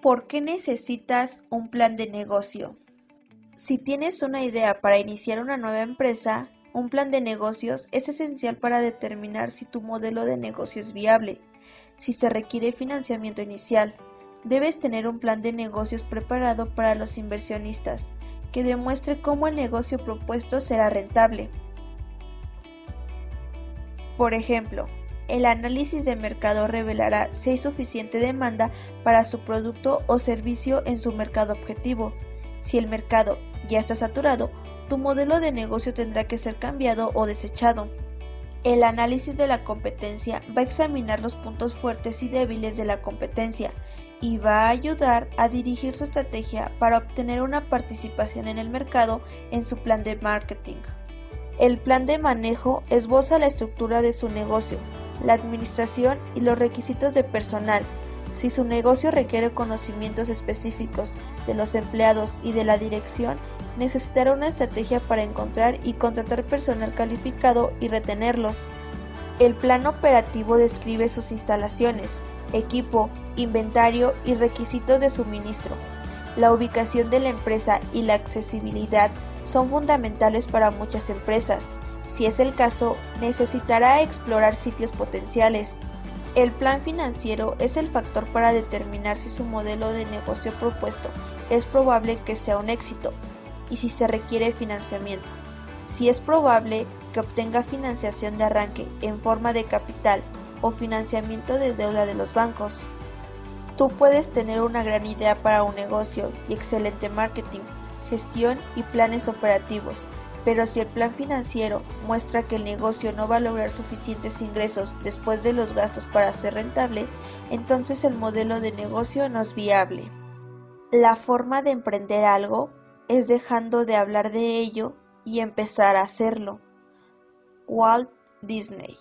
¿Por qué necesitas un plan de negocio? Si tienes una idea para iniciar una nueva empresa, un plan de negocios es esencial para determinar si tu modelo de negocio es viable. Si se requiere financiamiento inicial, debes tener un plan de negocios preparado para los inversionistas que demuestre cómo el negocio propuesto será rentable. Por ejemplo, el análisis de mercado revelará si hay suficiente demanda para su producto o servicio en su mercado objetivo. Si el mercado ya está saturado, tu modelo de negocio tendrá que ser cambiado o desechado. El análisis de la competencia va a examinar los puntos fuertes y débiles de la competencia y va a ayudar a dirigir su estrategia para obtener una participación en el mercado en su plan de marketing. El plan de manejo esboza la estructura de su negocio, la administración y los requisitos de personal. Si su negocio requiere conocimientos específicos de los empleados y de la dirección, necesitará una estrategia para encontrar y contratar personal calificado y retenerlos. El plan operativo describe sus instalaciones, equipo, inventario y requisitos de suministro. La ubicación de la empresa y la accesibilidad son fundamentales para muchas empresas. Si es el caso, necesitará explorar sitios potenciales. El plan financiero es el factor para determinar si su modelo de negocio propuesto es probable que sea un éxito y si se requiere financiamiento. Si es probable que obtenga financiación de arranque en forma de capital o financiamiento de deuda de los bancos. Tú puedes tener una gran idea para un negocio y excelente marketing, gestión y planes operativos, pero si el plan financiero muestra que el negocio no va a lograr suficientes ingresos después de los gastos para ser rentable, entonces el modelo de negocio no es viable. La forma de emprender algo es dejando de hablar de ello y empezar a hacerlo. Walt Disney